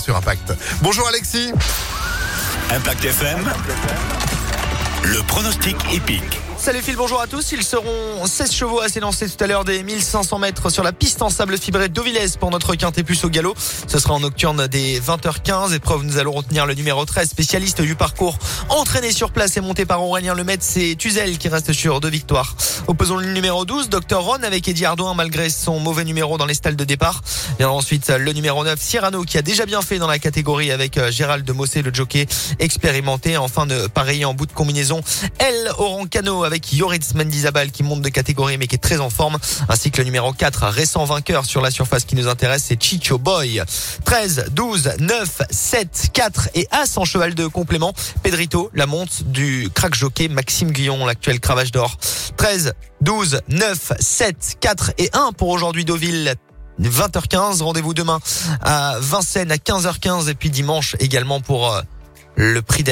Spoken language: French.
Sur Impact. Bonjour Alexis. Impact FM. Le pronostic épique. Salut Phil, bonjour à tous. Ils seront 16 chevaux à s'élancer tout à l'heure des 1500 mètres sur la piste en sable fibré d'Ovilès pour notre quintet plus au galop. Ce sera en nocturne des 20h15. Épreuve, nous allons retenir le numéro 13, spécialiste du parcours, entraîné sur place et monté par Aurélien Lemaitre. C'est Tuzel qui reste sur deux victoires. Opposons le numéro 12, Dr Ron avec Eddie Ardouin malgré son mauvais numéro dans les stalles de départ. Viendra ensuite le numéro 9, Cyrano qui a déjà bien fait dans la catégorie avec euh, Gérald de Mossé, le jockey expérimenté. Enfin de pareil en bout de combinaison, El Orancano avec Yoritz Mendizabal qui monte de catégorie mais qui est très en forme. Ainsi que le numéro 4, récent vainqueur sur la surface qui nous intéresse, c'est Chicho Boy. 13, 12, 9, 7, 4 et As en cheval de complément. Pedrito, la monte du crack jockey Maxime Guillon, l'actuel cravache d'or. 13, 12, 9, 7, 4 et 1 pour aujourd'hui Deauville. 20h15. Rendez-vous demain à Vincennes à 15h15 et puis dimanche également pour euh, le prix